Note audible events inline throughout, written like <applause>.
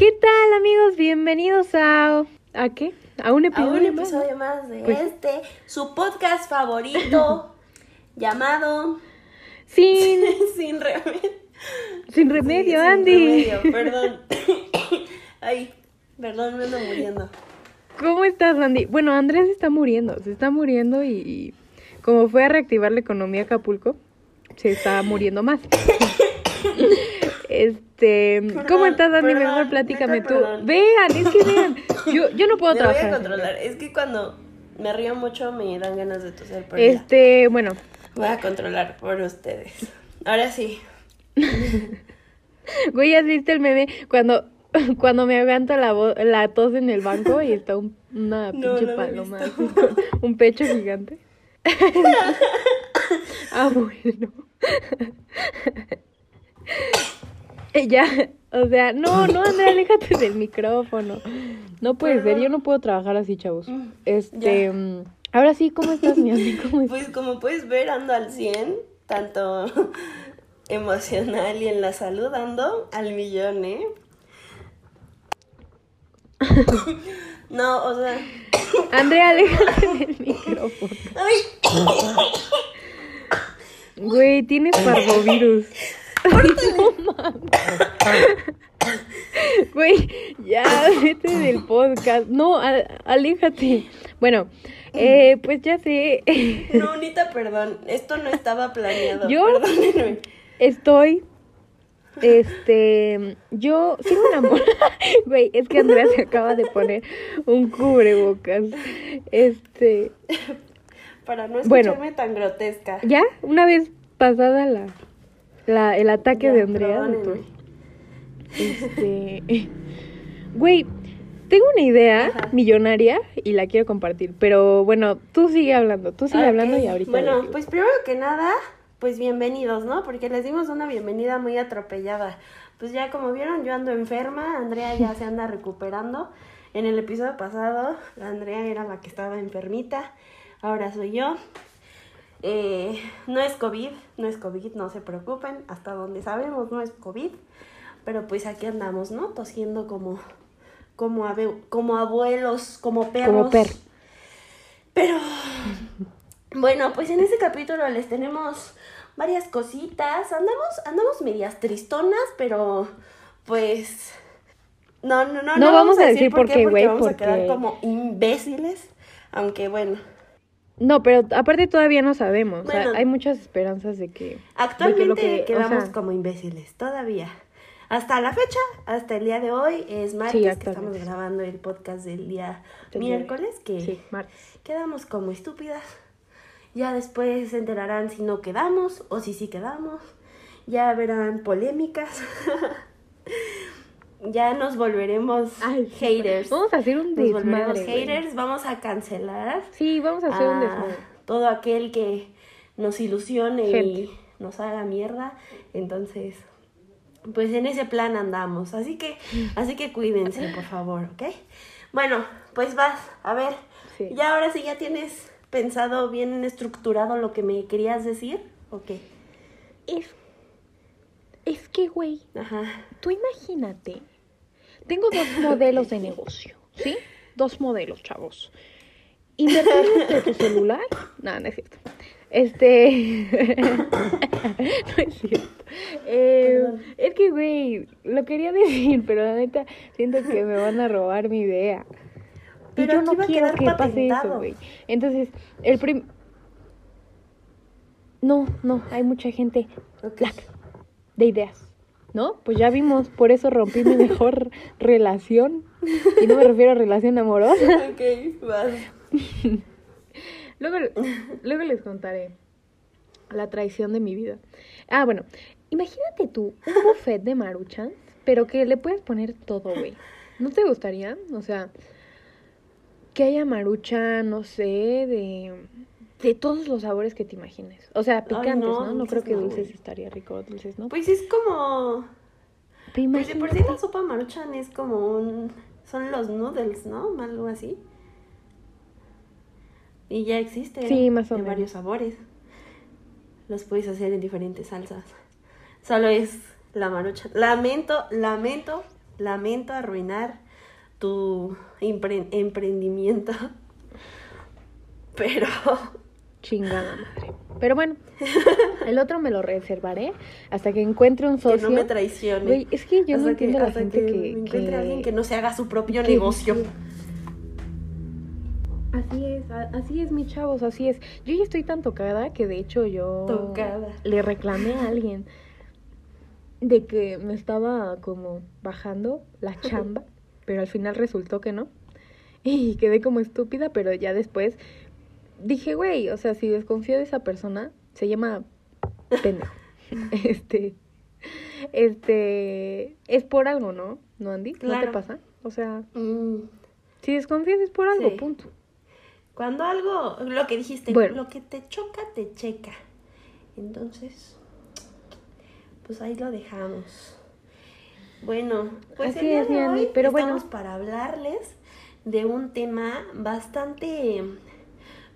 ¿Qué tal amigos? Bienvenidos a... ¿A qué? ¿A un A episodio? un más? episodio más de Pues- este, su podcast favorito, <laughs> llamado Sin, <laughs> Sin Remedio. sin remedio, Sí, Andy. Sin remedio, <laughs> perdón. <coughs> Ay, perdón, me ando muriendo. ¿Cómo estás, Andy? Bueno, Andrés está muriendo, se está muriendo y, y como fue a reactivar la economía Acapulco, se está muriendo más. <coughs> Este, ¿cómo Perdón, estás, perdón, Mejor platícame tú. perdón. Vean, es que vean. <laughs> Yo, yo no puedo Me voy trabajar. a controlar. Es que cuando me río mucho me dan ganas de toser, ya. Este, bueno, voy a controlar por ustedes. Ahora sí. <laughs> güey, ¿has visto el meme cuando, cuando me aguanto la, la tos en el banco y está un- una <laughs> No, pinche no he paloma un pecho gigante? ah, bueno. <laughs> Ya, o sea, no, no, Andrea, aléjate del micrófono. No puede ser, yo no puedo trabajar así, chavos. Mm, Este, ya. mm, ahora sí, ¿cómo estás, mi <laughs> estás? Pues como puedes ver, ando al 100, tanto <laughs> emocional y en la salud ando al millón, ¿eh? No, o sea... <coughs> Andrea, aléjate del micrófono. ¡Ay! Güey, tienes parvovirus. <coughs> <laughs> Güey, ya, vete del podcast. No, a- aléjate. Bueno, eh, pues ya sé. No, Nita, perdón. Esto no estaba planeado. Yo- Perdónenme. Estoy. Este. Yo sigo enamorada. <laughs> Güey, es que Andrea se acaba de poner un cubrebocas. Este. Para no Bueno. escucharme tan grotesca. Ya, una vez pasada la. La el ataque Ya, de Andrea. de. Este. Güey, tengo una idea Ajá. millonaria y la quiero compartir. Pero bueno, tú sigue hablando, tú sigue hablando y ahorita. Bueno, pues primero que nada, pues bienvenidos, ¿no? Porque les dimos una bienvenida muy atropellada. Pues ya como vieron, yo ando enferma, Andrea ya se anda recuperando. En el episodio pasado, la Andrea era la que estaba enfermita, ahora soy yo. Eh, no es COVID, no es COVID, no se preocupen, hasta donde sabemos no es COVID, pero pues aquí andamos, ¿no? Tosiendo como, como, como abuelos, como perros. Como. Pero bueno, pues en este capítulo les tenemos varias cositas. Andamos, andamos medias tristonas, pero pues no, no, no, No vamos a decir por qué, porque güey, vamos a porque- quedar como imbéciles, aunque bueno, No, pero aparte todavía no sabemos. o sea, Bueno. hay muchas esperanzas de que. actualmente de que lo que- o quedamos sea, como imbéciles todavía. Hasta la fecha, hasta el día de hoy es martes Sí, que estamos grabando el podcast del día miércoles que Sí, quedamos como estúpidas. Ya después se enterarán si no quedamos o si sí quedamos. Ya verán polémicas. <laughs> ya nos volveremos Ay, haters. Vamos a hacer un Nos volveremos desmadre. haters. Vamos a cancelar Sí, vamos a hacer un desmadre. todo aquel que nos ilusione Gente. y nos haga mierda. Entonces, pues en ese plan andamos. Así que, así que cuídense, por favor, ¿ok? Bueno, pues vas, a ver. Sí. Ya ahora sí ya tienes pensado bien estructurado lo que me querías decir, ¿ok? Es, es que, güey, Ajá. tú imagínate. Tengo dos modelos de negocio, ¿sí? Dos modelos, chavos. Invertir desde tu celular. No, no es cierto. Este. <laughs> no es cierto. Eh, es que, güey, lo quería decir, pero la neta siento que me van a robar mi idea. Y yo no quiero que pase eso, güey. Entonces, el prim. No, no, hay mucha gente Ok. black de ideas, ¿no? Pues ya vimos, por eso rompí mi <laughs> mejor relación. Y no me refiero a relación amorosa. <laughs> ok, vas. Luego, luego les contaré la traición de mi vida. Ah, bueno, imagínate tú un buffet de maruchans, pero que le puedes poner todo, güey. ¿No te gustaría? O sea, que haya marucha, no sé, de, de todos los sabores que te imagines. O sea, picantes, no, ¿no? Creo que dulces estaría rico, dulces, ¿no? Pues es como... Pues de por sí la sopa maruchan es como un... Son los noodles, ¿no? Algo así. Y ya existe. Sí, más o De menos. varios sabores. Los puedes hacer en diferentes salsas. Solo es la maruchan. Lamento, lamento lamento arruinar tu empre- emprendimiento. <laughs> Pero Chingada madre. Pero bueno, el otro me lo reservaré hasta que encuentre un que socio. no me traicione. Güey, es que yo no Hasta entiendo a la hasta gente que, me encuentre que- alguien que no se haga su propio que- negocio. Así es, a- así es, mis chavos, así es. Yo ya estoy tan tocada que de hecho yo Tocada. le reclamé a alguien de que me estaba como bajando la chamba, pero al final resultó que no. Y quedé como estúpida, pero ya después dije, güey, o sea, si desconfío de esa persona, se llama pendejo. <laughs> Este, este, es por algo, ¿no? ¿No, Andy? ¿No te pasa? O sea, Mm, si desconfías es por algo, Sí. punto. Cuando algo, lo que dijiste, Bueno. lo que te choca, te checa. Entonces, pues ahí lo dejamos. Bueno, pues Así el día es, de Andy, hoy pero bueno. estamos para hablarles de un tema bastante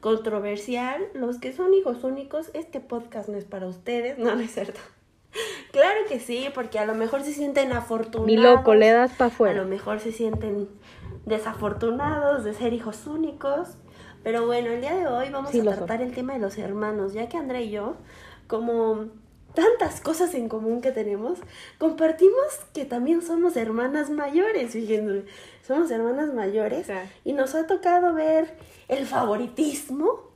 controversial. Los que son hijos únicos, este podcast no es para ustedes, <laughs> no, no es cierto. Claro que sí, porque a lo mejor se sienten afortunados. Ni loco, le das para A lo afuera. mejor se sienten desafortunados de ser hijos únicos. Pero bueno, el día de hoy vamos Sí, a son. tratar el tema de los hermanos, ya que André y yo, como tantas cosas en común que tenemos, compartimos que también somos hermanas mayores, fíjense, somos hermanas mayores y nos ha tocado ver el favoritismo,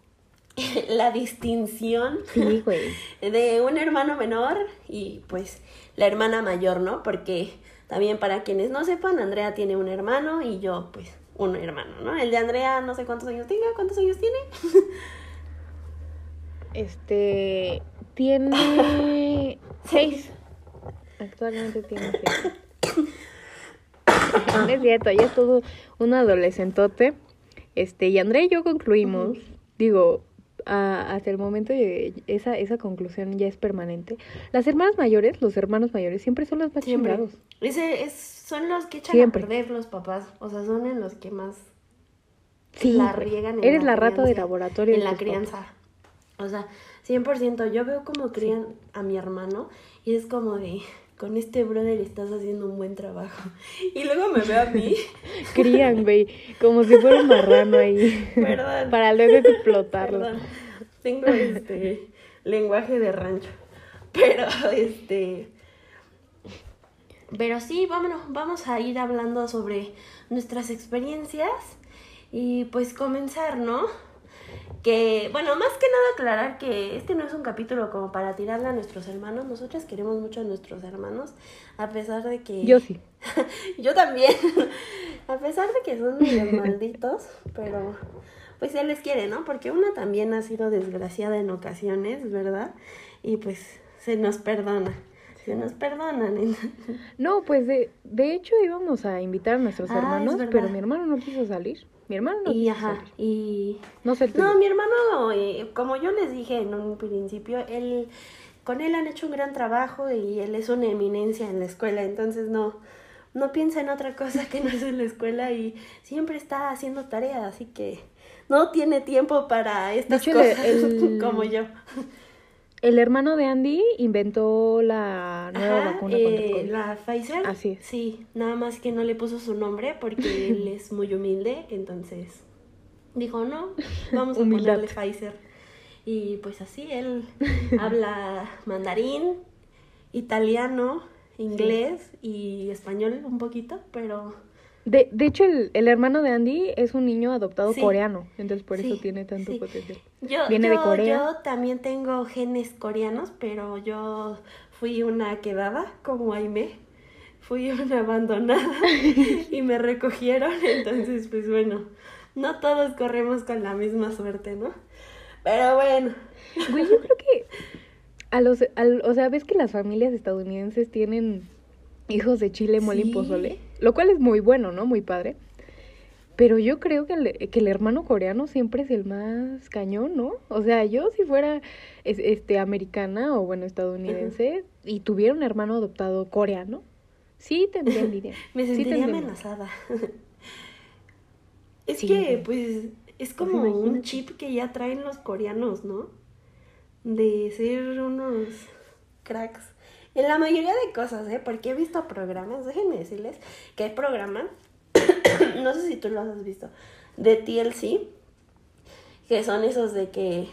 <laughs> la distinción Sí, <laughs> de un hermano menor y pues la hermana mayor, ¿no? Porque también para quienes no sepan, Andrea tiene un hermano y yo pues un hermano, ¿no? El de Andrea no sé cuántos años tenga, ¿cuántos años tiene? <laughs> Este tiene <laughs> seis. Actualmente tiene seis. <coughs> No es cierto, ya es todo un adolescentote. Este, y André y yo concluimos, digo, a- hasta el momento de- esa, esa conclusión ya es permanente. Las hermanas mayores, los hermanos mayores, siempre son los más Siempre. chingados. Ese es, son los que echan Siempre. a perder los papás, o sea, son en los que más Sí, la riegan en Eres la, rata de laboratorio. En la crianza. O sea, 100%. Yo veo como crían a mi hermano y es como de, con este brother estás haciendo un buen trabajo. <laughs> Y luego me veo a mí. <laughs> Crían, güey, como si fuera un marrano ahí. <laughs> Perdón. Para luego explotarlo. Perdón. Tengo este lenguaje de rancho. Pero este. Pero sí, vámonos, vamos a ir hablando sobre nuestras experiencias y pues comenzar, ¿no? Que, bueno, más que nada aclarar que este no es un capítulo como para tirarle a nuestros hermanos. Nosotras queremos mucho a nuestros hermanos, a pesar de que... Yo sí. <laughs> Yo también. <laughs> A pesar de que son medio <laughs> malditos, pero pues se les quiere, ¿no? Porque una también ha sido desgraciada en ocasiones, ¿verdad? Y pues se nos perdona. Se nos perdonan. No, pues de, de hecho íbamos a invitar a nuestros Ah, hermanos, pero mi hermano no quiso salir. Mi hermano no Y ajá, salir. y No sé. No, mi hermano, eh, como yo les dije en un principio, él, con él han hecho un gran trabajo y él es una eminencia en la escuela, entonces no, no piensa en otra cosa que no es en la escuela y siempre está haciendo tarea, así que no tiene tiempo para estas hecho, el- cosas <laughs> el- como yo. El hermano de Andy inventó la nueva Ajá, vacuna contra el eh, COVID. la Pfizer. Así es. Sí, nada más que no le puso su nombre porque <laughs> él es muy humilde, entonces dijo, no, vamos a ponerle Pfizer. Y pues así, él <laughs> habla mandarín, italiano, inglés y español un poquito, pero De, de hecho, el, el hermano de Andy es un niño adoptado Sí. coreano, entonces por Sí, eso tiene tanto sí. potencial. yo, Viene de Corea. yo también tengo genes coreanos, pero yo fui una quedada como Aime. Fui una abandonada <laughs> y me recogieron, entonces pues bueno, no todos corremos con la misma suerte, ¿no? Pero bueno, Güey, yo creo que a los, al- o sea, ves que las familias estadounidenses tienen hijos de chile, mole y pozole, lo cual es muy bueno, ¿no? Muy padre. Pero yo creo que el, que el hermano coreano siempre es el más cañón, ¿no? O sea, yo si fuera es- este americana o bueno estadounidense y tuviera un hermano adoptado coreano, sí tendría envidia. <laughs> me sentiría amenazada. <laughs> es Sí, que pues es como un chip que ya traen los coreanos, ¿no? De ser unos cracks En la mayoría de cosas, ¿eh? Porque he visto programas, déjenme decirles que hay programas, <coughs> no sé si tú los has visto, de TLC, que son esos de que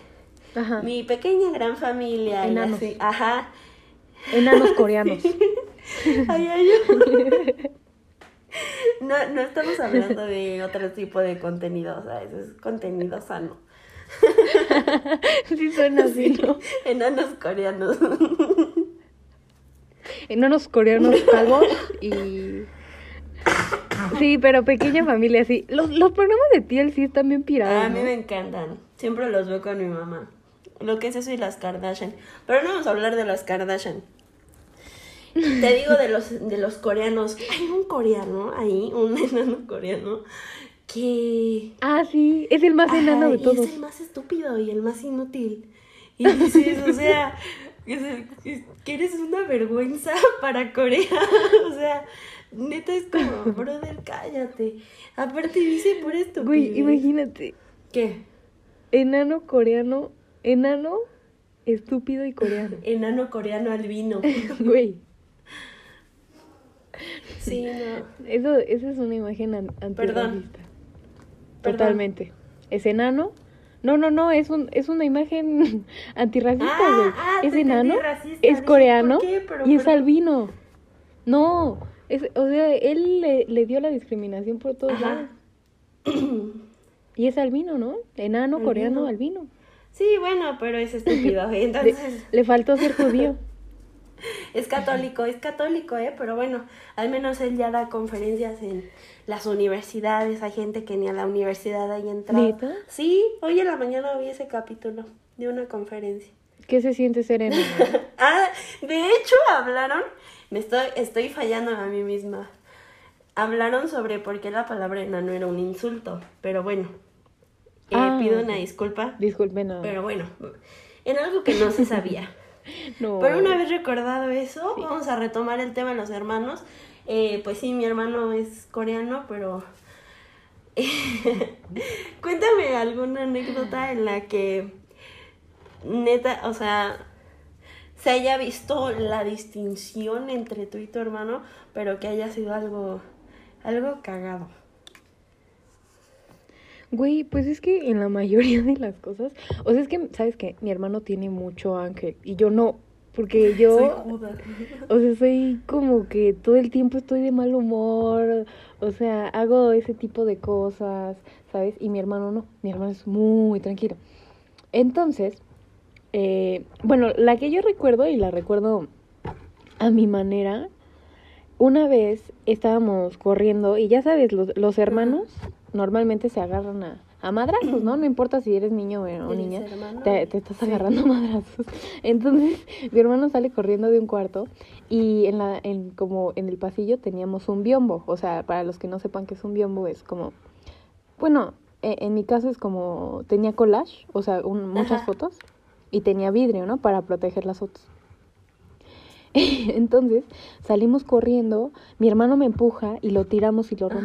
Ajá. mi pequeña gran familia, y Enanos. así, ajá. Enanos <laughs> coreanos. Ay, ay, ay. <laughs> No, no estamos hablando de otro tipo de contenido, o sea, eso es contenido sano. <laughs> sí suena así, ¿no? Enanos coreanos. <laughs> Enanos coreanos calvos y... <laughs> Sí, pero pequeña familia, sí. Los, los programas de TLC están bien pirados, A mí ¿no? me encantan. Siempre los veo con mi mamá. Lo que es eso y las Kardashian. Pero no vamos a hablar de las Kardashian. Te digo de los, de los coreanos. Hay un coreano ahí, un <laughs> enano coreano, que... Ah, sí, es el más enano Ajá, de y todos. es el más estúpido y el más inútil. Y dices, o sea, <laughs> que eres una vergüenza <laughs> para Corea. <laughs> O sea, neta es como, brother, cállate. Aparte dice por esto. Güey, imagínate. ¿Qué? Enano coreano, enano, estúpido y coreano. Enano coreano albino. Güey, Sí, no. eso, esa es una imagen an-. Perdón. Totalmente. Es enano. No, no, no, es, un, es una imagen <laughs> antirracista, Ah, güey. ah, es enano, racista. es coreano ¿por qué? Pero, y es pero- albino. No, es, o sea, él le, le dio la discriminación por todos Ajá. lados. Y es albino, ¿no? Enano, Albino. coreano, albino. Sí, bueno, pero es estúpido. <laughs> Le, Entonces, le faltó ser judío. es católico, es católico, ¿eh? Pero bueno, al menos él ya da conferencias en las universidades. Hay gente que ni a la universidad hay entrado. ¿Neta? Sí, hoy en la mañana vi ese capítulo de una conferencia. ¿Qué se siente ser enano? <laughs> Ah, de hecho hablaron, me estoy, estoy fallando a mí misma. Hablaron sobre por qué la palabra enano era un insulto, pero bueno, eh, Ah, pido una disculpa, Disculpe, no. pero bueno, en algo que no se sabía. <laughs> no. Pero una vez recordado eso, vamos a retomar el tema de los hermanos. Eh, pues sí, mi hermano es coreano, pero <laughs> cuéntame alguna anécdota en la que neta, o sea, se haya visto la distinción entre tú y tu hermano, pero que haya sido algo, algo cagado. Güey, pues es que en la mayoría de las cosas, o sea, es que, ¿sabes qué? Mi hermano tiene mucho ángel y yo no, porque <laughs> yo, Soy Judas. <laughs> o sea, soy como que todo el tiempo estoy de mal humor, o sea, hago ese tipo de cosas, ¿sabes? Y mi hermano no, mi hermano es muy tranquilo. Entonces, eh, bueno, la que yo recuerdo y la recuerdo a mi manera, una vez estábamos corriendo y ya sabes, los, los hermanos normalmente se agarran a, a madrazos, ¿no? No importa si eres niño o ¿Eres niña, te, te estás agarrando a madrazos. <laughs> Entonces, mi hermano sale corriendo de un cuarto y en la, en, como en el pasillo teníamos un biombo. O sea, para los que no sepan qué es un biombo, es como, bueno, e- en mi caso es como, tenía collage, o sea, un- muchas Ajá. fotos y tenía vidrio, ¿no? Para proteger las fotos. <laughs> Entonces salimos corriendo, mi hermano me empuja y lo tiramos y lo Ajá.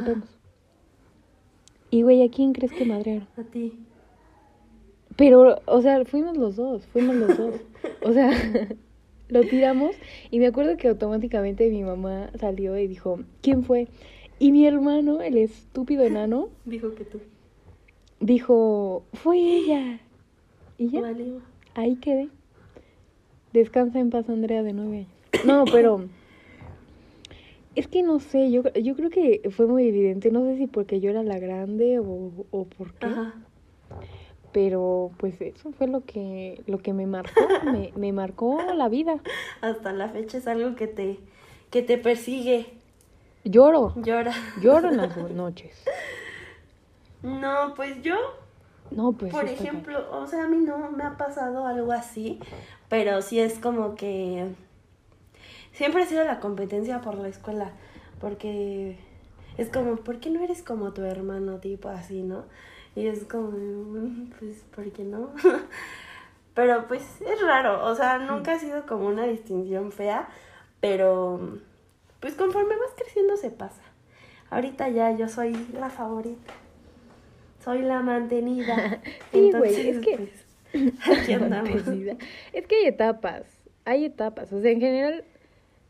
Y güey, ¿a quién crees que madrearon? A ti. Pero, o sea, fuimos los dos, fuimos los dos. O sea, <laughs> lo tiramos y me acuerdo que automáticamente mi mamá salió y dijo, ¿quién fue? Y mi hermano, el estúpido enano, Dijo que tú. dijo, fue ella. Y ya, ahí quedé. Descansa en paz, Andrea, de nueve años. No, pero es que no sé, yo, yo creo que fue muy evidente, no sé si porque yo era la grande o, o por qué. Ajá. Pero pues eso fue lo que, lo que me marcó, <laughs> me, me marcó la vida. Hasta la fecha es algo que te, que te persigue. Lloro, Llora. lloro en las <laughs> noches. No, pues yo, No, pues. por ejemplo, o sea, a mí no me ha pasado algo así, pero sí es como que siempre ha sido la competencia por la escuela, porque es como, ¿por qué no eres como tu hermano, tipo así, no? Y es como, "Mm, <laughs> pues, ¿por qué no? <laughs> Pero pues es raro, o sea, nunca ha sido como una distinción fea, pero pues conforme vas creciendo se pasa. Ahorita ya yo soy la favorita. Soy la mantenida. <laughs> Sí, güey, es que- pues, aquí andamos. Es que hay etapas, hay etapas. O sea, en general,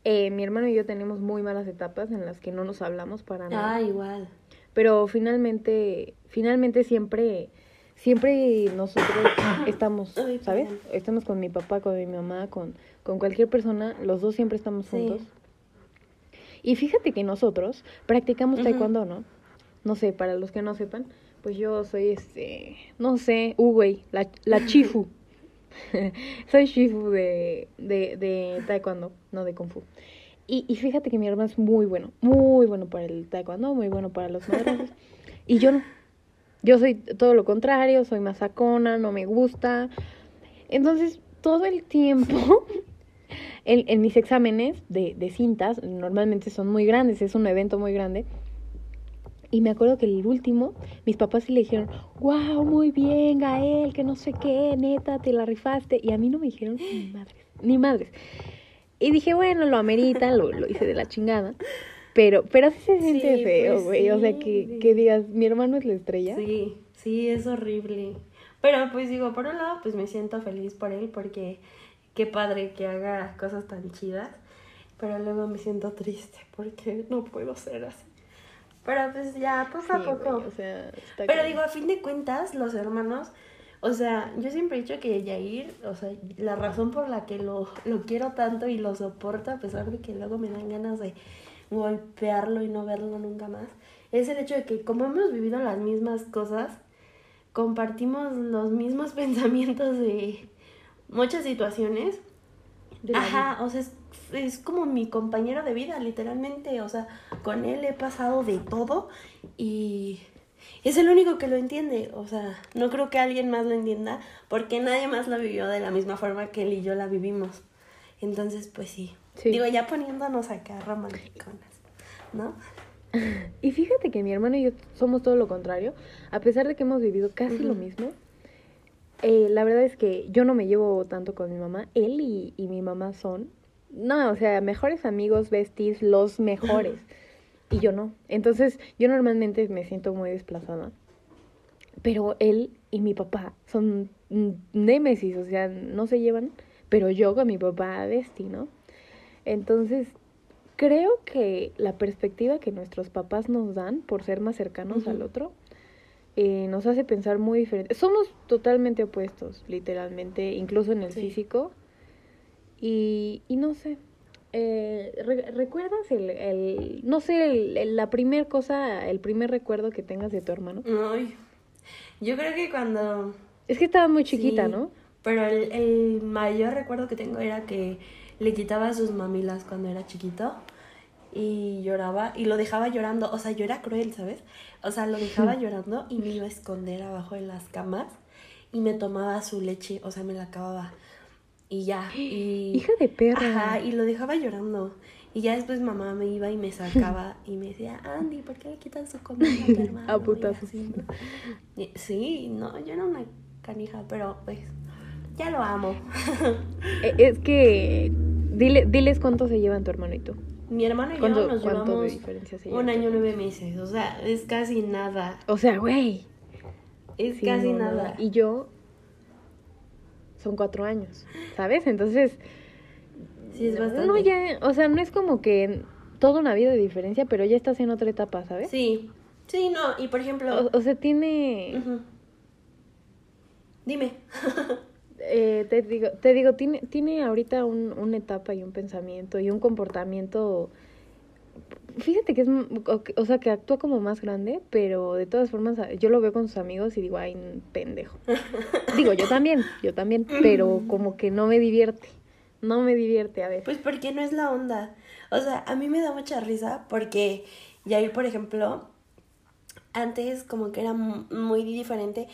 Eh, mi hermano y yo tenemos muy malas etapas en las que no nos hablamos para nada. Ah, igual. Pero finalmente, finalmente siempre, siempre nosotros estamos, Ay, ¿sabes? Estamos con mi papá, con mi mamá, con, con cualquier persona, los dos siempre estamos Sí. juntos. Y fíjate que nosotros practicamos taekwondo, ¿no? No sé, para los que no sepan, pues yo soy este, no sé, Uwei, la, la <laughs> chifu. <laughs> soy chifu de, de, de taekwondo, no de kung fu. Y, y fíjate que mi hermano es muy bueno, muy bueno para el taekwondo, muy bueno para los madrazos. y yo no. Yo soy todo lo contrario, soy más sacona, no me gusta. Entonces, todo el tiempo, <laughs> en, en mis exámenes de, de cintas, normalmente son muy grandes, es un evento muy grande. Y me acuerdo que el último, mis papás sí le dijeron, wow, muy bien, Gael, que no sé qué, neta, te la rifaste. Y a mí no me dijeron ni <gasps> madres, ni madres. Y dije, bueno, lo amerita, lo, lo hice de la chingada. Pero, pero sí se siente Sí, feo, pues güey. O sea, que, que digas, mi hermano es la estrella. Sí, sí, es horrible. Pero pues digo, por un lado, pues me siento feliz por él porque qué padre que haga cosas tan chidas. Pero luego me siento triste porque no puedo ser así. Pero pues ya, poco a poco. güey, o sea, está Pero digo, a fin de cuentas, los hermanos, o sea, yo siempre he dicho que Yair, o sea, la razón por la que lo, lo quiero tanto y lo soporto, a pesar de que luego me dan ganas de golpearlo y no verlo nunca más, es el hecho de que como hemos vivido las mismas cosas, compartimos los mismos <laughs> pensamientos de muchas situaciones. De Ajá, o sea, es, es como mi compañero de vida, literalmente. O sea, con él he pasado de todo y es el único que lo entiende. O sea, no creo que alguien más lo entienda porque nadie más lo vivió de la misma forma que él y yo la vivimos. Entonces, pues sí. Sí. Digo, ya poniéndonos acá romanticonas, ¿no? <laughs> Y fíjate que mi hermano y yo somos todo lo contrario. A pesar de que hemos vivido casi lo mismo, eh, la verdad es que yo no me llevo tanto con mi mamá. Él y, y mi mamá son, no, o sea, mejores amigos, besties, los mejores. Y yo no. Entonces, yo normalmente me siento muy desplazada. Pero él y mi papá son némesis, o sea, no se llevan. Pero yo con mi papá, bestie, ¿no? Entonces, creo que la perspectiva que nuestros papás nos dan por ser más cercanos al otro eh, nos hace pensar muy diferente. Somos totalmente opuestos, literalmente, incluso en el Sí. físico. Y, y no sé. eh, re- ¿Recuerdas el, el- no sé, el- el- la primer cosa, el primer recuerdo que tengas de tu hermano? Ay, yo creo que cuando Es que estaba muy chiquita, Sí, ¿no? Pero el, el mayor recuerdo que tengo era que le quitaba sus mamilas cuando era chiquito y lloraba y lo dejaba llorando. O sea, yo era cruel, ¿sabes? O sea, lo dejaba <laughs> llorando y me iba a esconder abajo de las camas y me tomaba su leche, o sea, me la acababa. Y ya, y... <gasps> Hija de perra. Ajá, y lo dejaba llorando. Y ya después mamá me iba y me sacaba <laughs> y me decía, Andy, ¿por qué le quitas su comida a tu <laughs> hermano? A putazos. así, ¿no? Y- Sí, no, yo era una canija, pero pues ya lo amo. Eh, Es que, dile, diles cuánto se llevan tu hermano y tú. Mi hermano y yo ¿Cuánto, nos de llevamos diferencia se un año nueve meses, o sea, es casi nada, O sea, güey. es Sí, casi no, nada. Y yo son cuatro años, ¿sabes? Entonces, Sí, es bastante. no ya, o sea, no es como que toda una vida de diferencia, pero ya estás en otra etapa, ¿sabes? Sí, sí, no, y por ejemplo, O, o sea, tiene, dime. <laughs> eh, te digo, te digo, tiene, tiene ahorita un, una etapa y un pensamiento y un comportamiento. Fíjate que es, o, sea, que actúa como más grande, pero de todas formas a- yo lo veo con sus amigos y digo, ay, pendejo. <laughs> digo, yo también, yo también, pero como que no me divierte, no me divierte, a ver. Pues porque no es la onda. O sea, a mí me da mucha risa porque Yair, por ejemplo, antes como que era mu- muy diferente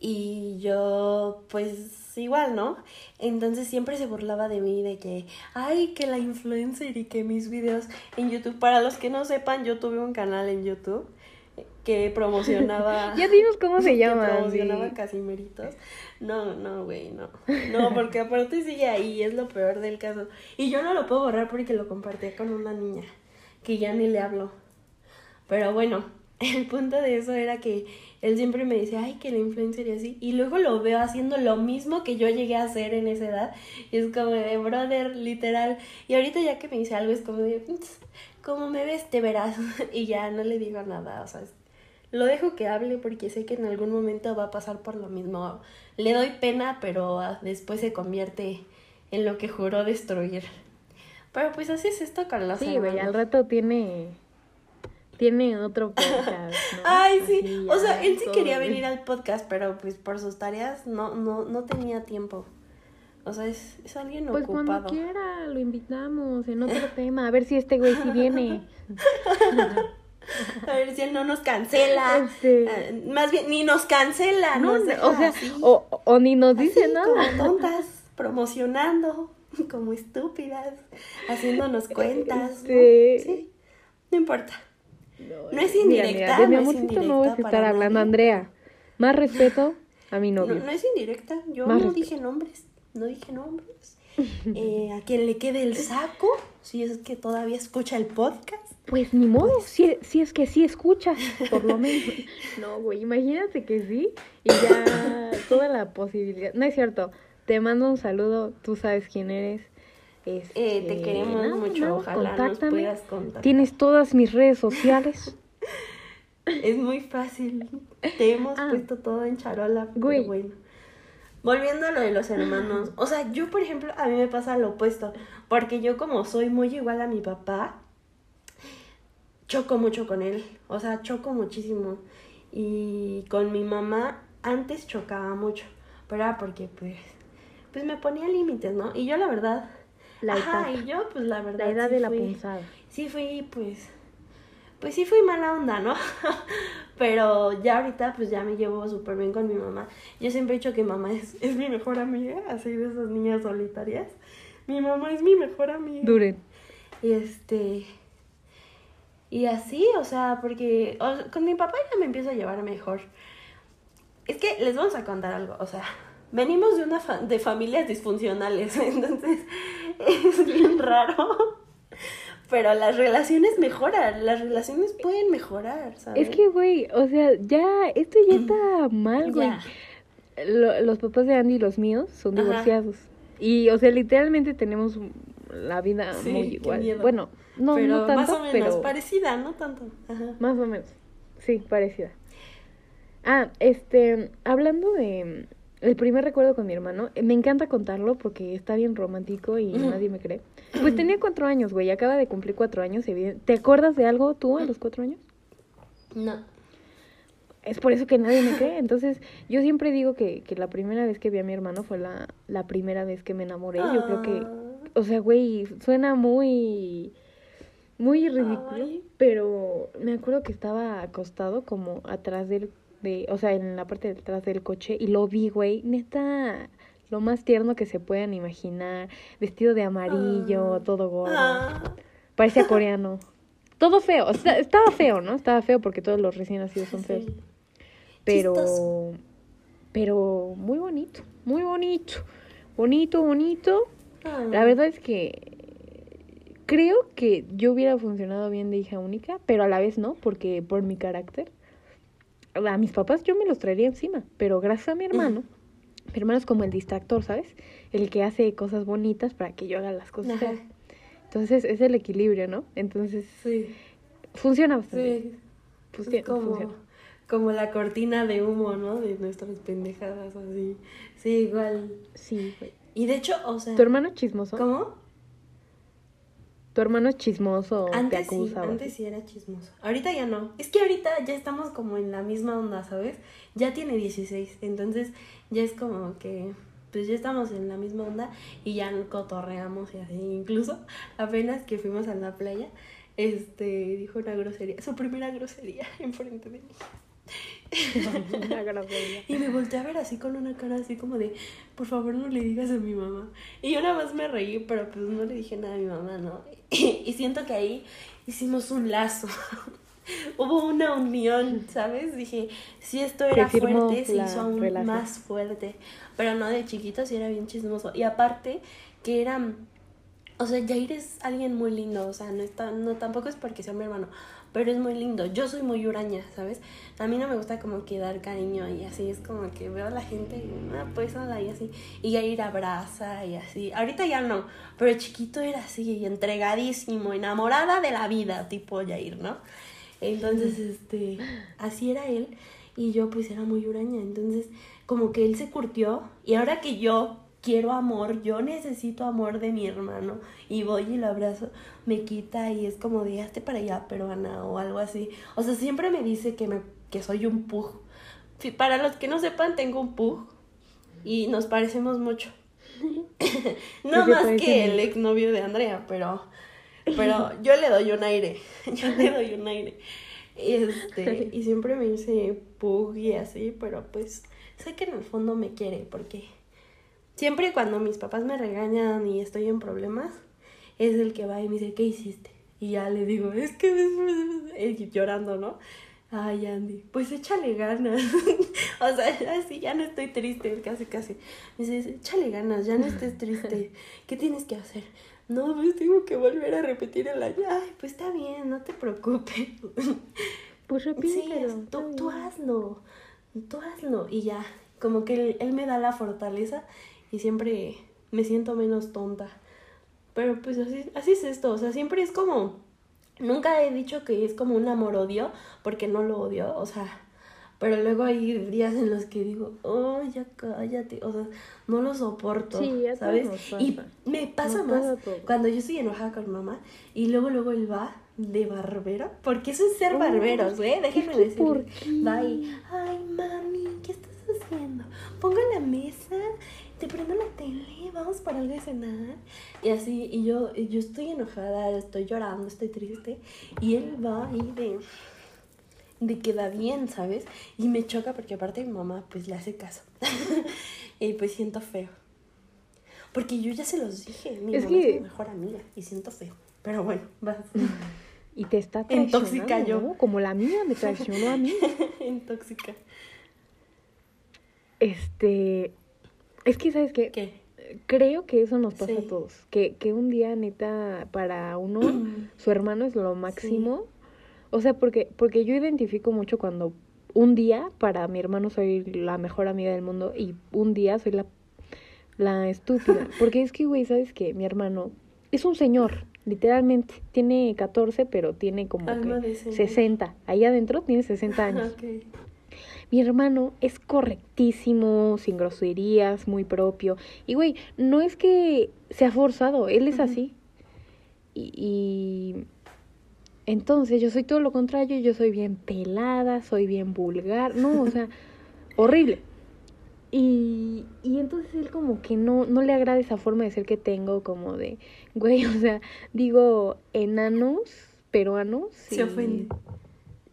y yo pues igual, ¿no? Entonces siempre se burlaba de mí de que, ay, que la influencer y que mis videos en YouTube, para los que no sepan, yo tuve un canal en YouTube que promocionaba... <laughs> Ya dinos cómo se <laughs> llama. promocionaba sí. casimeritos. No, no, güey, no. No, porque aparte sigue ahí, es lo peor del caso. Y yo no lo puedo borrar porque lo compartí con una niña, que ya ni le hablo. Pero bueno, <laughs> el punto de eso era que él siempre me decía, ay, que la influencer y así. Y luego lo veo haciendo lo mismo que yo llegué a hacer en esa edad. Y es como de, brother, literal. Y ahorita ya que me dice algo es como de, como me ves, te verás. <laughs> y ya no le digo nada, o sea, lo dejo que hable porque sé que en algún momento va a pasar por lo mismo. Le doy pena, pero ah, después se convierte en lo que juró destruir. Pero pues así es esto con los Sí, güey, al rato tiene tiene otro podcast. <laughs> Ay, sí. o sea, él sí quería venir al podcast, pero pues por sus tareas no, no, no tenía tiempo. O sea, es, es alguien pues ocupado. Pues cuando quiera, lo invitamos en otro <laughs> tema. A ver si este güey sí viene. <laughs> A ver si él no nos cancela. Este... Ah, más bien, ni nos cancela. No, o sea, o, o, ni nos dice nada. Como tontas, promocionando, como estúpidas, haciéndonos cuentas. Este... Sí, no importa. No, es indirecta. de mi amorcito no vas a estar hablando, Andrea. Más respeto a mi novio. No, es indirecta. Yo no dije nombres. No dije nombres. Eh, a quien le quede el saco, si es que todavía escucha el podcast. Pues ni modo, pues si, si, es que sí escuchas, por lo menos. <laughs> No, güey, imagínate que sí y ya toda la posibilidad. No es cierto, te mando un saludo, tú sabes quién eres. Eh, te este, queremos mucho, ojalá nos puedas contar. Tienes todas mis redes sociales. <laughs> es muy fácil. Te hemos ah. puesto todo en charola, güey. bueno. Volviendo a lo de los hermanos, o sea, yo por ejemplo, a mí me pasa lo opuesto, porque yo como soy muy igual a mi papá, choco mucho con él, o sea, choco muchísimo. Y con mi mamá antes chocaba mucho, pero era porque pues, pues me ponía límites, ¿no? Y yo la verdad la Ajá, y yo, pues la verdad. La edad de la punzada. Sí, fui, pues. Pues sí, fui mala onda, ¿no? <laughs> Pero ya ahorita, pues ya me llevo súper bien con mi mamá. Yo siempre he dicho que mamá es, es mi mejor amiga, así de esas niñas solitarias. Mi mamá es mi mejor amiga. Duren. Y este. Y así, o sea, porque con mi papá ya me empiezo a llevar mejor. Es que les vamos a contar algo, o sea, venimos de una de familias disfuncionales, <laughs> entonces <laughs> es bien raro. Pero las relaciones mejoran, las relaciones pueden mejorar, ¿sabes? Es que, güey, o sea, ya, esto ya está <clears throat> mal, güey. los papás de Andy y los míos son divorciados. Y, o sea, literalmente tenemos la vida muy igual. Bueno, no, pero no tanto, más o menos parecida, no tanto. Más o menos, sí, parecida. Ah, este, hablando de, el primer recuerdo con mi hermano, eh, me encanta contarlo porque está bien romántico y nadie me cree. Pues tenía cuatro años, güey, acaba de cumplir cuatro años. ¿Te acuerdas de algo tú a los cuatro años? No. Es por eso que nadie me cree. Entonces, yo siempre digo que, que la primera vez que vi a mi hermano fue la, la primera vez que me enamoré. Yo creo que, ah. o sea, güey, suena muy, muy ridículo, pero me acuerdo que estaba acostado como atrás del o sea, en la parte de atrás del coche y lo vi, güey, neta, lo más tierno que se puedan imaginar, vestido de amarillo, ah. todo gordo. Ah. Parecía <laughs> coreano. Todo feo, estaba feo, ¿no? Estaba feo porque todos los recién nacidos son feos. Pero pero muy bonito, muy bonito. Bonito, bonito. Ah. La verdad es que creo que yo hubiera funcionado bien de hija única, pero a la vez no, porque por mi carácter a mis papás yo me los traería encima, pero gracias a mi hermano, mi hermano es como el distractor, ¿sabes? El que hace cosas bonitas para que yo haga las cosas. Entonces es el equilibrio, ¿no? Entonces sí. funciona bastante. Sí. como, como la cortina de humo, ¿no? De nuestras pendejadas así. Sí, igual. Sí. Y de hecho, o sea... ¿Tu hermano chismoso? ¿Cómo? ¿Tu hermano es chismoso antes Sí, antes sí era chismoso. Ahorita ya no. Es que ahorita ya estamos como en la misma onda, ¿sabes? Ya tiene 16, entonces ya es como que pues ya estamos en la misma onda y ya cotorreamos y así. Incluso apenas que fuimos a la playa, este dijo una grosería, su primera grosería <laughs> enfrente de mí. <laughs> y me volteé a ver así con una cara así como de, por favor no le digas a mi mamá. Y yo nada más me reí, pero pues no le dije nada a mi mamá, ¿no? <laughs> y siento que ahí hicimos un lazo. <laughs> Hubo una unión, ¿sabes? Dije, si esto era fuerte, se hizo aún más fuerte. Pero no de chiquito, sí era bien chismoso. Y aparte, que era. O sea, Jair es alguien muy lindo, o sea, no, está, no tampoco es porque sea mi hermano, pero es muy lindo. Yo soy muy huraña, ¿sabes? A mí no me gusta como que dar cariño y así, es como que veo a la gente y, ah, pues hola y así, y ya ir abraza y así. Ahorita ya no, pero chiquito era así, entregadísimo, enamorada de la vida, tipo Yair, ¿no? Entonces, <laughs> este, así era él y yo pues era muy huraña, entonces como que él se curtió y ahora que yo quiero amor, yo necesito amor de mi hermano y voy y lo abrazo, me quita y es como de hazte para allá, peruana o algo así. O sea, siempre me dice que, me, que soy un pug. Para los que no sepan, tengo un pug y nos parecemos mucho. <laughs> no más que el exnovio de Andrea, pero, pero yo le doy un aire, <laughs> yo le doy un aire. Este, <laughs> y siempre me dice pug y así, pero pues sé que en el fondo me quiere porque Siempre cuando mis papás me regañan y estoy en problemas, es el que va y me dice, ¿qué hiciste? Y ya le digo, es que llorando, ¿no? Ay, Andy, pues échale ganas. <laughs> o sea, así ya no estoy triste, casi, casi. Me dice, échale ganas, ya no estés <laughs> triste. ¿Qué tienes que hacer? No, pues tengo que volver a repetir el año. Ay, pues está bien, no te preocupes. <laughs> Pues repítelo. Sí, tú, tú hazlo, tú hazlo. Y ya, como que él, él me da la fortaleza y siempre me siento menos tonta. Pero pues así, así es esto, o sea, siempre es como, nunca he dicho que es como un amor-odio, porque no lo odio, o sea, pero luego hay días en los que digo, oh, ya cállate, o sea, no lo soporto, sí, ¿sabes? Y me pasa más cuando yo estoy enojada con mamá y luego luego él va de barbero, porque eso es ser barberos, ¿eh? Déjenme decir. Va y, ay, mami, ¿qué estás haciendo? Ponga la mesa te prendo la tele, vamos para algo de cenar. Y así, y yo, yo estoy enojada, estoy llorando, estoy triste. Y él va ahí de, de que va bien, ¿sabes? Y me choca porque aparte mi mamá pues le hace caso. <laughs> y pues siento feo. Porque yo ya se los dije, mi mamá es mi mejor amiga y siento feo. Pero bueno, vas. <laughs> Y te está <laughs> traicionando, yo. Como la mía me traicionó a mí. Intóxica. Este, es que, ¿sabes qué? ¿Qué? Creo que eso nos pasa a todos. Que, que un día, neta, para uno, <clears throat> su hermano es lo máximo. O sea, porque, porque yo identifico mucho cuando un día para mi hermano soy la mejor amiga del mundo y un día soy la, la estúpida. <laughs> Porque es que, güey, ¿sabes qué? Mi hermano es un señor, literalmente. Tiene 14, pero tiene como que 60. Ahí adentro tiene 60 <laughs> años. Mi hermano es correctísimo, sin groserías, muy propio. Y güey, no es que sea forzado, él es así. Y, y, entonces yo soy todo lo contrario, yo soy bien pelada, soy bien vulgar, no, o sea, <laughs> horrible. Y, y entonces él como que no, no le agrada esa forma de ser que tengo, como de, güey, <laughs> o sea, digo, enanos peruanos. Se ofende.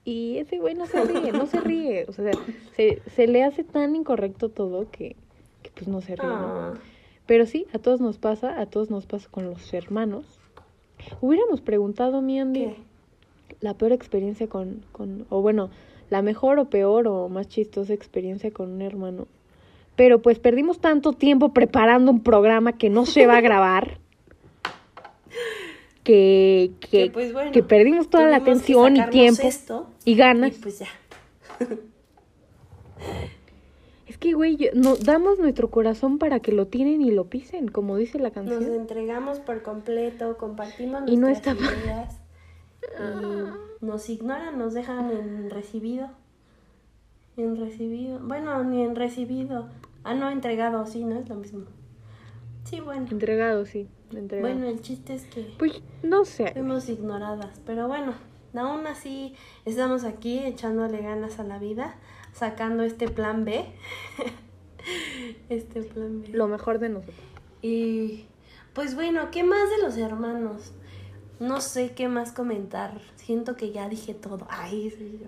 Y ese güey no se ríe, no se ríe. O sea, se, se le hace tan incorrecto todo que, que pues no se ríe. Ah. Pero sí, a todos nos pasa, a todos nos pasa con los hermanos. Hubiéramos preguntado, mi Andy, la peor experiencia con, con, o bueno, la mejor o peor o más chistosa experiencia con un hermano. Pero pues perdimos tanto tiempo preparando un programa que no se va a grabar que, <laughs> que, pues, que perdimos toda la atención y tiempo y ganas. Y pues ya. <laughs> Es que, güey, no, damos nuestro corazón para que lo tienen y lo pisen, como dice la canción. Nos entregamos por completo, compartimos y no está ideas y nos ignoran, nos dejan en recibido. En recibido. Bueno, ni en recibido. Ah, no, entregado, sí, no es lo mismo. Sí, bueno. Entregado, sí. Bueno, el chiste es que... Pues no sé. Fuimos ignoradas, pero bueno, aún así estamos aquí echándole ganas a la vida, sacando este plan B. <laughs> este plan B. Lo mejor de nosotros. Y pues bueno, ¿qué más de los hermanos? No sé qué más comentar. Siento que ya dije todo. Ay, sí,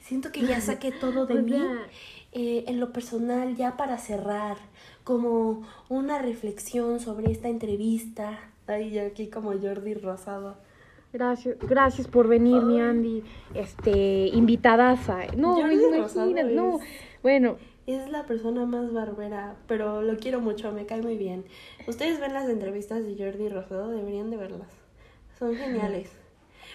Siento que ya saqué <laughs> todo de mí. Eh, en lo personal, ya para cerrar, como una reflexión sobre esta entrevista. Ay, yo aquí como Jordi Rosado. Gracias, gracias por venir, mi Andy. Este, invitadaza. No, imagínate, no. Bueno. Es la persona más barbera, pero lo quiero mucho, me cae muy bien. Ustedes ven las entrevistas de Jordi Rosado, deberían de verlas. Son geniales.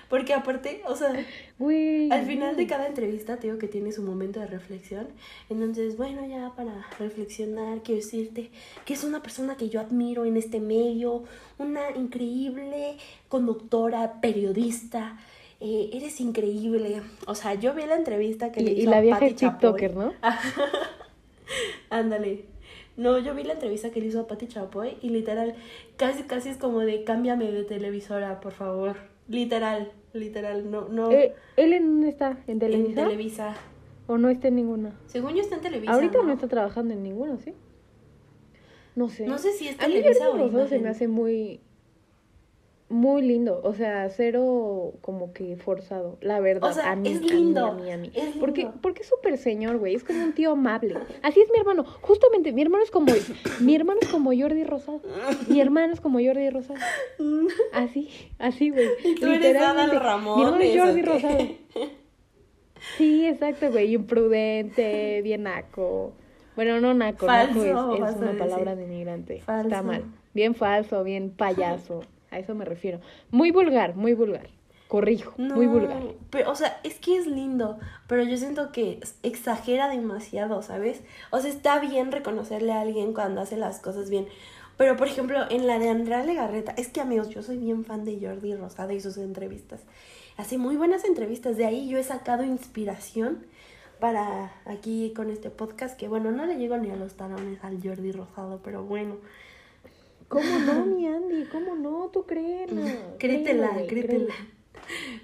Porque aparte, o sea, al final de cada entrevista te digo que tiene su momento de reflexión. Entonces, bueno, ya para reflexionar, quiero decirte que es una persona que yo admiro en este medio, una increíble conductora, periodista. eh, eres increíble. O sea, yo vi la entrevista que Y, le y hizo la a vieja Pati TikToker, Chapoy. ¿no? <laughs> Ándale. No, yo vi la entrevista que le hizo a Pati Chapoy y literal, casi casi es como de cámbiame de televisora, por favor. Literal, literal, no, no. Eh, ¿Él en dónde está? ¿En en Televisa? Televisa. ¿O no está en ninguna? Según yo está en Televisa. Ahorita no ¿no? está trabajando en ninguna, ¿sí? No sé. No sé si es A mí Televisa o Rosado se me hace muy... Muy lindo, o sea, cero como que forzado, la verdad, O sea, a mí, es a mí, lindo, a mí, a mí. es Porque, lindo. porque es súper señor, güey, es como un tío amable. Así es mi hermano, justamente, mi hermano es como, mi hermano es como Jordi Rosado, mi hermano es como Jordi Rosado. Así, así, güey. Tú eres Adal Mi hermano es Jordi. Rosado. Sí, exacto, güey. Imprudente, bien naco. Bueno, no naco, naco Falso, es, vas es una palabra denigrante. Está Falso. mal. Bien falso, bien payaso. A eso me refiero. Muy vulgar, muy vulgar. Corrijo, muy vulgar. Pero, o sea, es que es lindo, pero yo siento que exagera demasiado, ¿sabes? O sea, está bien reconocerle a alguien cuando hace las cosas bien. Pero, por ejemplo, en la de Andrea Legarreta, es que, amigos, yo soy bien fan de Jordi Rosado y sus entrevistas. Hace muy buenas entrevistas. De ahí yo he sacado inspiración para aquí con este podcast, que bueno, no le llego ni a los talones al Jordi Rosado, pero bueno. ¿Cómo no, mi Andy? ¿Cómo no? ¿Tú crees? Créetela, créetela.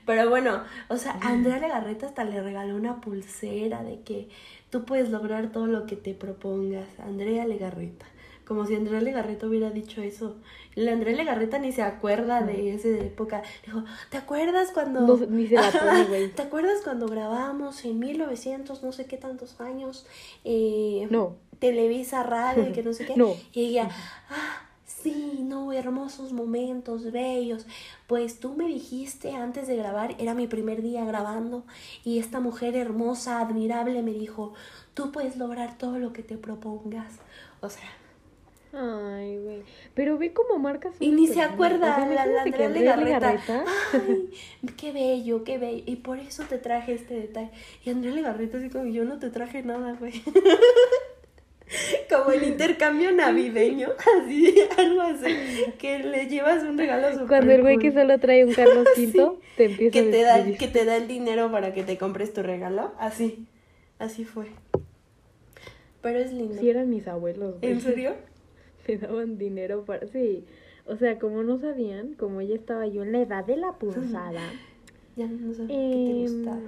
Pero bueno, o sea, a Andrea Legarreta hasta le regaló una pulsera de que tú puedes lograr todo lo que te propongas. Andrea Legarreta. Como si Andrea Legarreta hubiera dicho eso. La Andrea Legarreta ni se acuerda de esa época. Dijo, ¿te acuerdas cuando... No, ni se la pone, güey. ¿Te acuerdas cuando grabamos en 1900, no sé qué tantos años? Eh, No. Televisa Radio y que no sé qué. No. Y ella, ah, sí, no, hermosos momentos, bellos. Pues tú me dijiste antes de grabar, era mi primer día grabando, y esta mujer hermosa, admirable, me dijo, tú puedes lograr todo lo que te propongas. O sea, Ay, güey. Pero ve cómo marcas y ni se acuerda O sea, la, la Andrea Legarreta. Legarreta- Ay, <laughs> qué bello, qué bello. Y por eso te traje este detalle. Y Andrea Legarreta así como, yo no te traje nada, güey. <laughs> <laughs> Como el intercambio navideño, <laughs> así, algo así, que le llevas un regalo súper Cuando el güey cool. que solo trae un Carlos <laughs> V te empieza que a te da describir. que te da el dinero para que te compres tu regalo, así, así fue. Pero es lindo. Sí eran mis abuelos, güey. ¿En serio? Me daban dinero para... Sí. O sea, como no sabían, como ella estaba yo en la edad de la pulsada, Ya no sé qué te em, gustaba.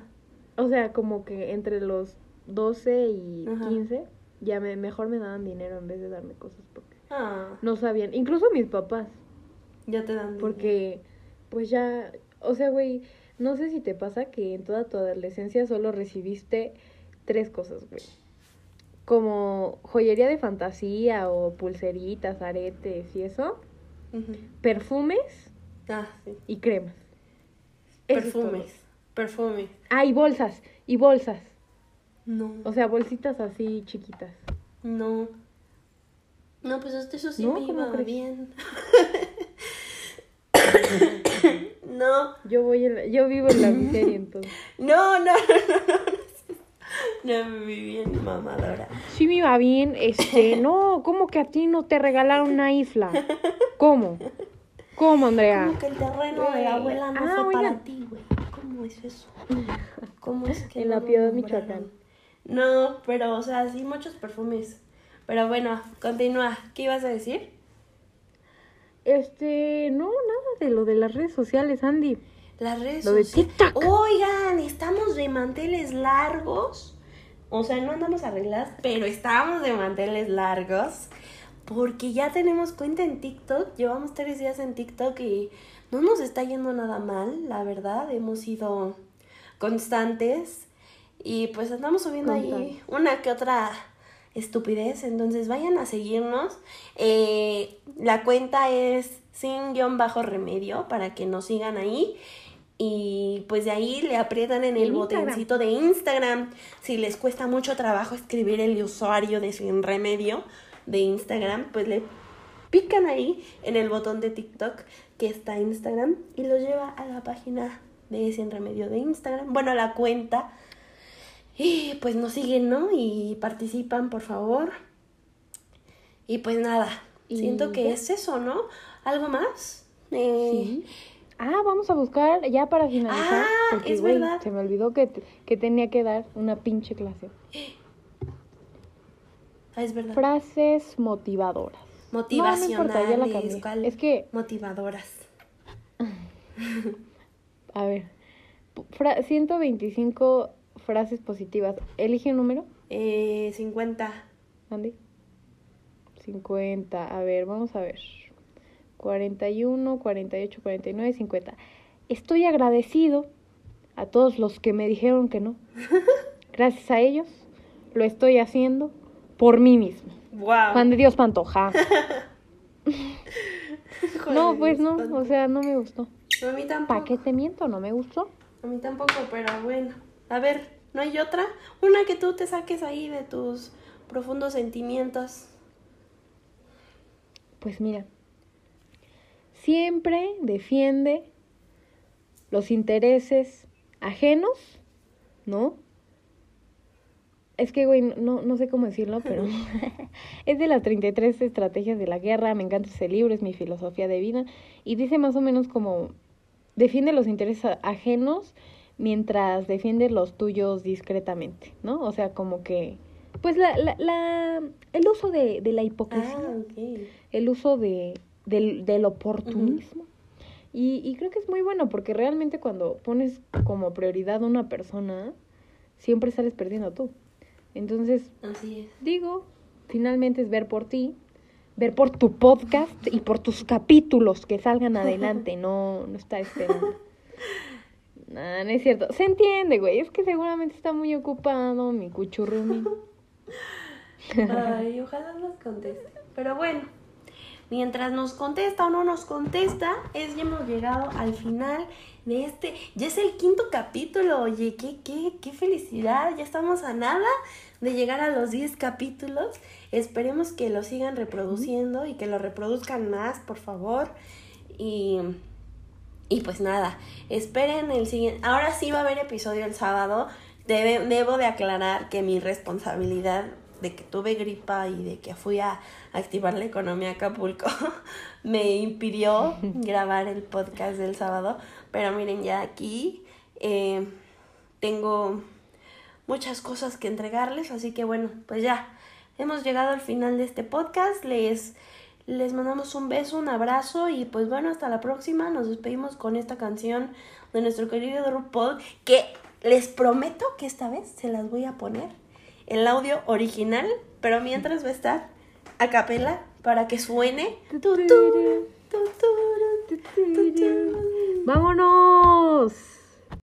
o sea, como que entre los 12 y Ajá. 15, ya me, mejor me daban dinero en vez de darme cosas porque Ah, no sabían. Incluso mis papás, ya te dan dinero. porque pues ya, o sea, güey, no sé si te pasa que en toda tu adolescencia solo recibiste tres cosas, güey. Como joyería de fantasía o pulseritas, aretes y eso, perfumes Ah, sí. y cremas. Perfumes. Perfumes. Ah, y bolsas, y bolsas. No. O sea, bolsitas así chiquitas. No. No, pues hasta eso sí ¿No? me ¿Cómo iba bien. <coughs> no, Yo voy en la- yo vivo en la miseria entonces. <laughs> no, no, no, no, no. No me vi bien mamadora. Sí me iba bien, este, no, ¿cómo que a ti no te regalaron una isla? ¿Cómo? ¿Cómo, Andrea? Como que el terreno de la abuela no Ah, fue para ti, güey. ¿Cómo es eso? ¿Cómo es que En no la Piedad? Michoacán. No, pero, o sea, sí, muchos perfumes. Pero bueno, continúa. ¿Qué ibas a decir? Este, no, nada de lo de las redes sociales, Andy. Las redes Lo de. TikTok. Oigan, estamos de manteles largos. O sea, no andamos arregladas, pero estamos de manteles largos. Porque ya tenemos cuenta en TikTok. Llevamos tres días en TikTok y no nos está yendo nada mal, la verdad. Hemos sido constantes. Y pues andamos subiendo ahí una que otra estupidez. Entonces vayan a seguirnos. Eh, la cuenta es sin guion bajo remedio para que nos sigan ahí. Y pues de ahí le aprietan en el En botoncito de Instagram. Si les cuesta mucho trabajo escribir el usuario de sin remedio de Instagram, pues le pican ahí en el botón de TikTok que está Instagram y los lleva a la página de Sin Remedio de Instagram. Bueno, la cuenta. Y pues nos siguen, ¿no? Y participan, por favor. Y pues nada, Y siento que ya. es eso, ¿no? ¿Algo más? Eh, Sí. Ah, vamos a buscar ya para finalizar. Ah, porque, es verdad. Se me olvidó que, que tenía que dar una pinche clase. ah, es verdad. Frases motivadoras. Motivacionales. No, no importa, ya la cambié. ¿cuál? Es que, Motivadoras. <laughs> a ver, fra- 125 frases positivas. Elige un número, Eh, 50. Andy. 50. A ver, vamos a ver. 41, 48, 49, 50. Estoy agradecido a todos los que me dijeron que no. <laughs> Gracias a ellos lo estoy haciendo por mí mismo. Wow. Juan de Dios Pantoja. <laughs> No, pues no, o sea, no me gustó. A mí tampoco. ¿Para qué te miento? No me gustó. A mí tampoco, pero bueno. A ver, ¿no hay otra? Una que tú te saques ahí de tus profundos sentimientos. Pues mira, siempre defiende los intereses ajenos, ¿no? Es que, güey, no, no sé cómo decirlo, pero <laughs> es de las 33 estrategias de la guerra, me encanta ese libro, es mi filosofía de vida, y dice más o menos como, defiende los intereses ajenos mientras defiende los tuyos discretamente, ¿no? O sea, como que, pues la, la, la- el uso de, de la hipocresía Ah, ok. el uso de, del, del oportunismo. y, y creo que es muy bueno porque realmente cuando pones como prioridad a una persona, siempre sales perdiendo tú. Entonces, Así es. digo, finalmente es ver por ti, ver por tu podcast y por tus capítulos que salgan adelante, <laughs> no, no estar esperando. Nah, no es cierto. Se entiende, güey. Es que seguramente está muy ocupado mi cuchurrumi. Ay, ojalá nos conteste. Pero bueno, mientras nos contesta o no nos contesta, es ya hemos llegado al final de este. Ya es el quinto capítulo. Oye, qué, qué, qué felicidad. Ya estamos a nada de llegar a los 10 capítulos. Esperemos que lo sigan reproduciendo y que lo reproduzcan más, por favor. Y. Y pues nada, esperen el siguiente. Ahora sí va a haber episodio el sábado. Debe- debo de aclarar que mi responsabilidad de que tuve gripa y de que fui a activar la economía Acapulco <laughs> me impidió <laughs> grabar el podcast del sábado. Pero miren, ya aquí eh, tengo muchas cosas que entregarles, así que bueno, pues ya hemos llegado al final de este podcast. Les, les mandamos un beso, un abrazo y pues bueno, hasta la próxima. Nos despedimos con esta canción de nuestro querido RuPaul que les prometo que esta vez se las voy a poner el audio original, pero mientras va a estar a capela para que suene. ¡Vámonos!